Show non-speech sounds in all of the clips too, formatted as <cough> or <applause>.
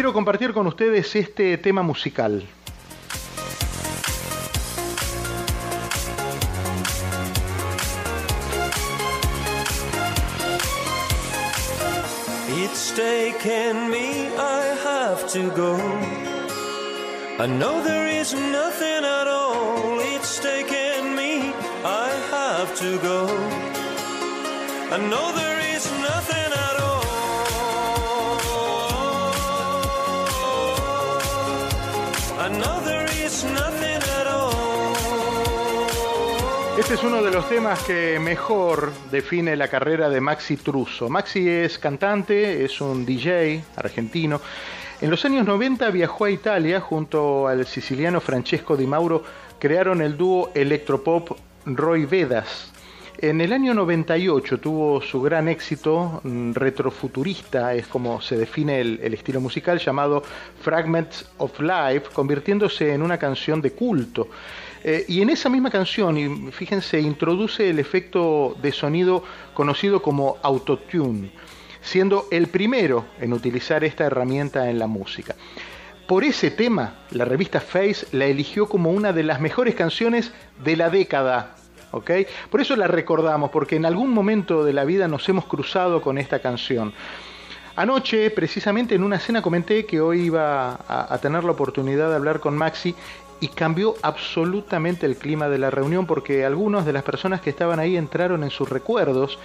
quiero compartir con ustedes este tema musical. It's taken me, I have to go. I know there is nothing at all. It's taken me, I have to go. I know there is nothing is nothing at all. Este es uno de los temas que mejor define la carrera de Maxi Truso. Maxi es cantante, es un DJ argentino. En los años 90 viajó a Italia junto al siciliano Francesco Di Mauro, crearon el dúo electropop Roy Vedas. En el año 98 tuvo su gran éxito mm, retrofuturista, es como se define el, estilo musical, llamado Fragments of Life, convirtiéndose en una canción de culto. Eh, y en esa misma canción, y fíjense, introduce el efecto de sonido conocido como autotune, siendo el primero en utilizar esta herramienta en la música. Por ese tema, la revista Face la eligió como una de las mejores canciones de la década. Por eso la recordamos, porque en algún momento de la vida nos hemos cruzado con esta canción. Anoche, precisamente en una cena, comenté que hoy iba a, tener la oportunidad de hablar con Maxi y cambió absolutamente el clima de la reunión porque algunas de las personas que estaban ahí entraron en sus recuerdos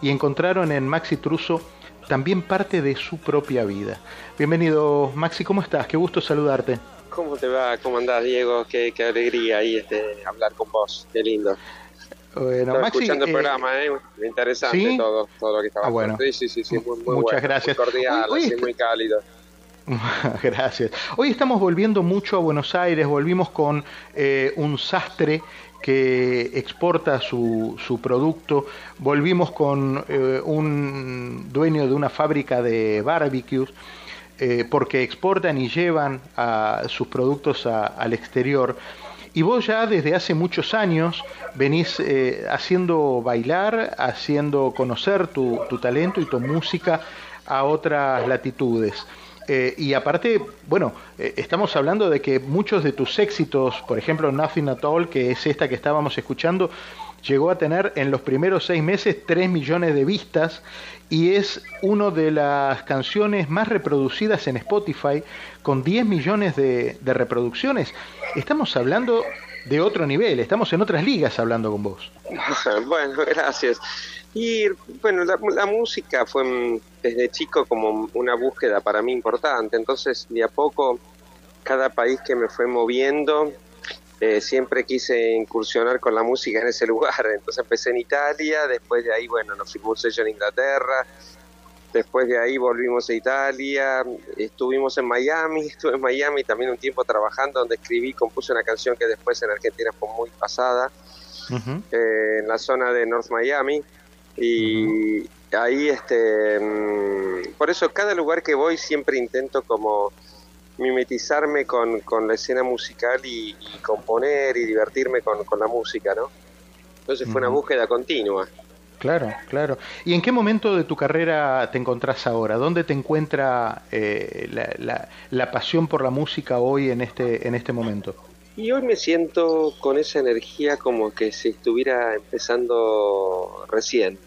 y encontraron en Maxi Truso también parte de su propia vida. Bienvenido Maxi, ¿cómo estás? Qué gusto saludarte. ¿Cómo te va? ¿Cómo andás, Diego? Qué, qué alegría ahí este, hablar con vos. Qué lindo. Bueno, Maxi, escuchando el eh, programa, ¿eh? Interesante ¿sí? todo, todo lo que estaba Ah, bueno. Sí, sí, sí, sí, muy, muy Muchas bueno, gracias. Muy cordial, Hoy- hoy así, muy cálido. <laughs> Gracias. Hoy estamos volviendo mucho a Buenos Aires, volvimos con eh, un sastre que exporta su, su producto, volvimos con eh, un dueño de una fábrica de barbecues, eh, porque exportan y llevan a sus productos a- al exterior. Y vos ya desde hace muchos años venís eh, haciendo bailar, haciendo conocer tu, tu talento y tu música a otras latitudes. Eh, y aparte, bueno, eh, estamos hablando de que muchos de tus éxitos, por ejemplo Nothing at All, que es esta que estábamos escuchando, llegó a tener en los primeros seis meses 3 millones de vistas y es una de las canciones más reproducidas en Spotify con 10 millones de, reproducciones. Estamos hablando de otro nivel, estamos en otras ligas hablando con vos. <laughs> bueno, gracias. Y bueno, la, la música fue mm, desde chico como una búsqueda para mí importante. Entonces, de a poco, cada país que me fue moviendo, eh, siempre quise incursionar con la música en ese lugar. <laughs> Entonces empecé en Italia, después de ahí, bueno, nos firmó un sello en Inglaterra. Después de ahí volvimos a Italia, estuvimos en Miami, <laughs> estuve en Miami también un tiempo trabajando, donde escribí, compuse una canción que después en Argentina fue muy pasada eh, en la zona de North Miami y ahí este mm, por eso cada lugar que voy siempre intento como mimetizarme con, con la escena musical y, y componer y divertirme con, con la música, ¿no? Entonces fue una búsqueda continua. Claro, claro. ¿Y en qué momento de tu carrera te encontrás ahora? ¿Dónde te encuentra eh, la, la- la pasión por la música hoy en este, en este momento? Y hoy me siento con esa energía como que si estuviera empezando recién,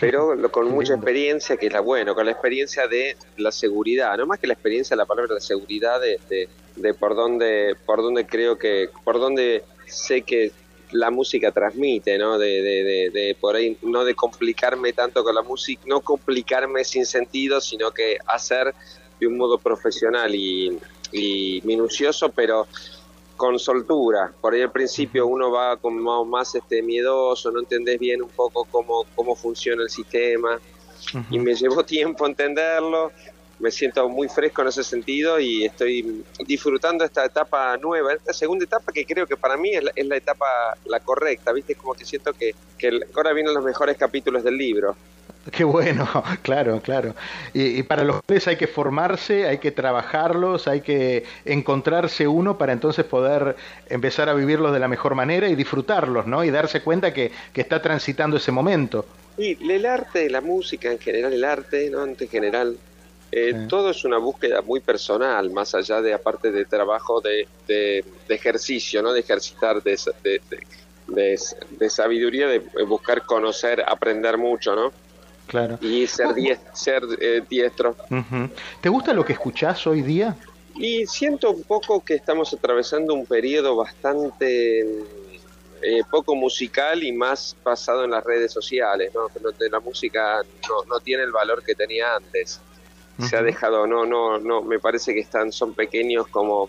pero lo- con mucha experiencia, que es la bueno, con la experiencia de la seguridad, no más que la experiencia, la palabra de seguridad de, de, de por dónde, por dónde creo que, por dónde sé que la música transmite, ¿no? De, de, de, de por ahí, no de complicarme tanto con la música, no complicarme sin sentido, sino que hacer de un modo profesional y, y minucioso, pero con soltura. Por ahí al principio uno va como más este miedoso, no entendés bien un poco cómo, cómo funciona el sistema y me llevó <laughs> tiempo entenderlo. Me siento muy fresco en ese sentido y estoy disfrutando esta etapa nueva, esta segunda etapa que creo que para mí es la, es la etapa la correcta, ¿viste? Como que siento que, que ahora vienen los mejores capítulos del libro. <laughs> Qué bueno, <laughs> claro, claro. Y, y para los cuales hay que formarse, hay que trabajarlos, hay que encontrarse uno para entonces poder empezar a vivirlos de la mejor manera y disfrutarlos, ¿no? Y darse cuenta que, que está transitando ese momento. Y el arte, la música en general, el arte, ¿no? En general, Eh, todo es una búsqueda muy personal, más allá de, aparte de trabajo de, de, ejercicio, ¿no? De ejercitar, de, de, sabiduría, de buscar conocer, aprender mucho, ¿no? Claro. Y ser, ser eh, diestro. ¿Te gusta lo que escuchás hoy día? Y siento un poco que estamos atravesando un periodo bastante eh, poco musical y más basado en las redes sociales, ¿no? Donde la música no, no tiene el valor que tenía antes. Se ha dejado, no, no, no, me parece que están, son pequeños como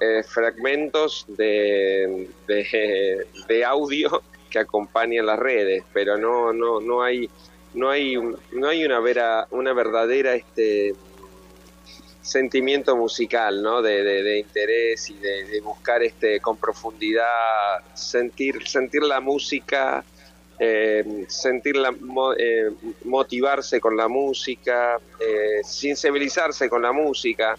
eh, fragmentos de, de, audio que acompañan las redes, pero no, no, no hay, no hay, no hay una vera, una verdadera este sentimiento musical, ¿no? De, de, interés y de, buscar este con profundidad, sentir, sentir la música, eh, sentirla, eh, motivarse con la música, eh, sensibilizarse con la música,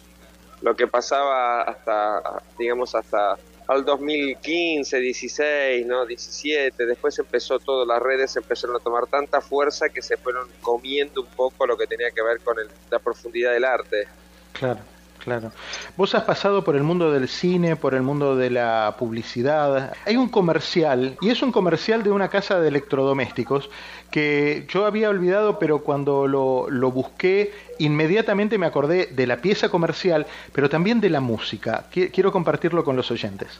lo que pasaba hasta, digamos, hasta al 2015, 16, ¿no? 17, después empezó todo, las redes empezaron a tomar tanta fuerza que se fueron comiendo un poco lo que tenía que ver con la profundidad del arte. Claro, claro. Vos has pasado por el mundo del cine, por el mundo de la publicidad. Hay un comercial, y es un comercial de una casa de electrodomésticos que yo había olvidado, pero cuando lo, lo busqué, inmediatamente me acordé de la pieza comercial, pero también de la música. Quiero compartirlo con los oyentes.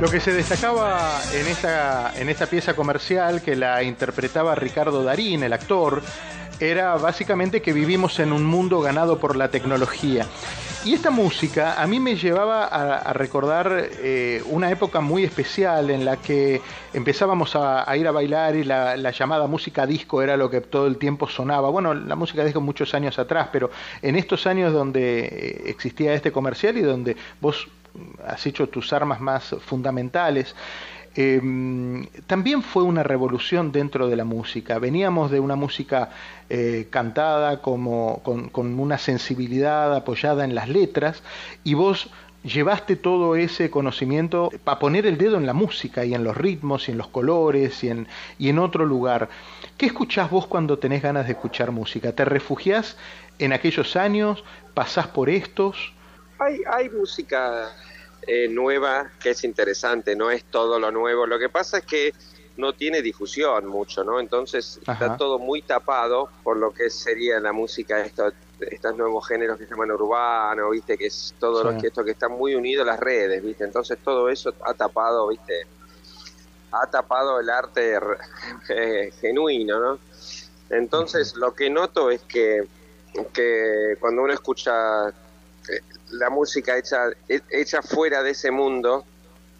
Lo que se destacaba en esta, en esta pieza comercial que la interpretaba Ricardo Darín, el actor, era básicamente que vivimos en un mundo ganado por la tecnología. Y esta música a mí me llevaba a, recordar eh, una época muy especial en la que empezábamos a, ir a bailar y la, la, llamada música disco era lo que todo el tiempo sonaba. Bueno, la música disco muchos años atrás, pero en estos años donde eh, existía este comercial y donde vos has hecho tus armas más fundamentales. Em, también fue una revolución dentro de la música. Veníamos de una música eh, cantada como, con, una sensibilidad apoyada en las letras y vos llevaste todo ese conocimiento para poner el dedo en la música y en los ritmos y en los colores y en, y en otro lugar. ¿Qué escuchás vos cuando tenés ganas de escuchar música? ¿Te refugiás en aquellos años? ¿Pasás por estos? Hay, hay música eh, nueva que es interesante, no es todo lo nuevo. Lo que pasa es que no tiene difusión mucho, ¿no? Entonces está todo muy tapado por lo que sería la música, estos, estos nuevos géneros que se llaman urbano, ¿viste? Que es todo lo que esto que está muy unido a las redes, ¿viste? Entonces todo eso ha tapado, ¿viste? Ha tapado el arte <laughs> eh, genuino, ¿no? Entonces lo que noto es que, que cuando uno escucha la música hecha, hecha fuera de ese mundo,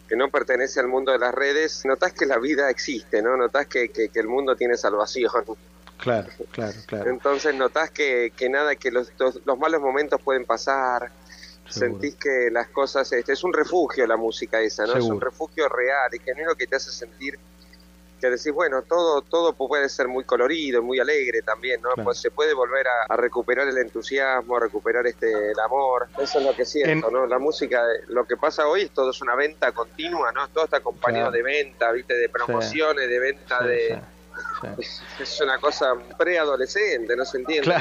que no pertenece al mundo de las redes, notas que la vida existe, ¿no? Notas que, que, el mundo tiene salvación. Claro, claro, claro. Entonces notas que, que nada, que los, los, malos momentos pueden pasar, sentís que las cosas, este, es un refugio la música esa, ¿no? Es un refugio real y que no es lo que te hace sentir que decís, bueno, todo, todo puede ser muy colorido, muy alegre también, ¿no? Pues se puede volver a, recuperar el entusiasmo, a recuperar este el amor. Eso es lo que siento, ¿no? La música, lo que pasa hoy es todo es una venta continua, ¿no? Todo está acompañado de venta, ¿viste? De promociones, de venta de es una cosa preadolescente, no se entiende.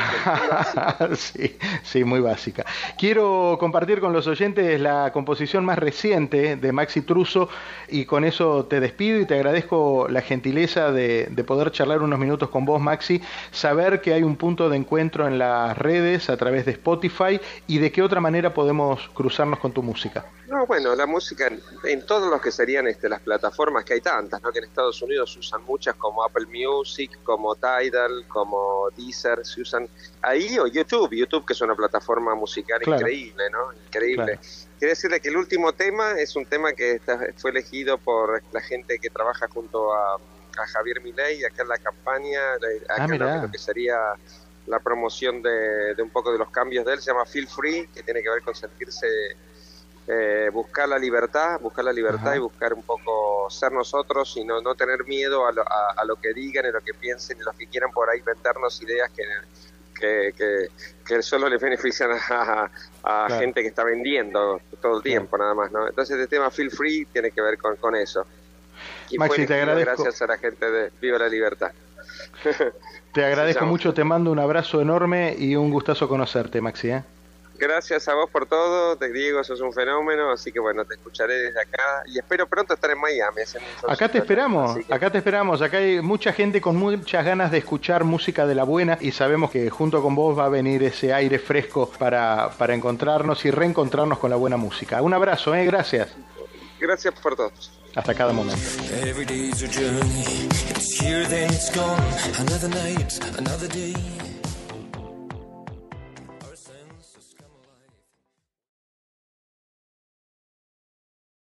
<laughs> sí, sí, muy básica. Quiero compartir con los oyentes la composición más reciente de Maxi Truso y con eso te despido y te agradezco la gentileza de, de poder charlar unos minutos con vos, Maxi, saber que hay un punto de encuentro en las redes a través de Spotify y de qué otra manera podemos cruzarnos con tu música. No, bueno, la música en, todos los que serían este, las plataformas, que hay tantas, ¿no? que en Estados Unidos usan muchas como Apple Music, como Tidal, como Deezer, se usan ahí o YouTube, YouTube que es una plataforma musical increíble, ¿no? Increíble. Quiero decirle que el último tema es un tema que fue elegido por la gente que trabaja junto a, a Javier Milei acá en la campaña, Ah, acá en mirá. lo que sería la promoción de, de un poco de los cambios de él, se llama Feel Free, que tiene que ver con sentirse, eh, buscar la libertad, buscar la libertad Ajá. y buscar un poco ser nosotros y no, no tener miedo a lo, a, a lo que digan, y lo que piensen y los que quieran por ahí vendernos ideas que, que, que, que solo les benefician a, a Claro. gente que está vendiendo todo el tiempo nada más, ¿no? Entonces el tema Feel Free tiene que ver con, con eso. Y Maxi, te agradezco. gracias a la gente de Viva la Libertad. Te <laughs> agradezco mucho, te mando un abrazo enorme y un gustazo conocerte, Maxi. ¿eh? Gracias a vos por todo, te digo, sos un fenómeno, así que bueno, te escucharé desde acá y espero pronto estar en Miami. Acá te esperamos, que- acá te esperamos. Acá hay mucha gente con muchas ganas de escuchar música de la buena y sabemos que junto con vos va a venir ese aire fresco para, para encontrarnos y reencontrarnos con la buena música. Un abrazo, ¿eh? gracias. Gracias por todo. Hasta cada momento.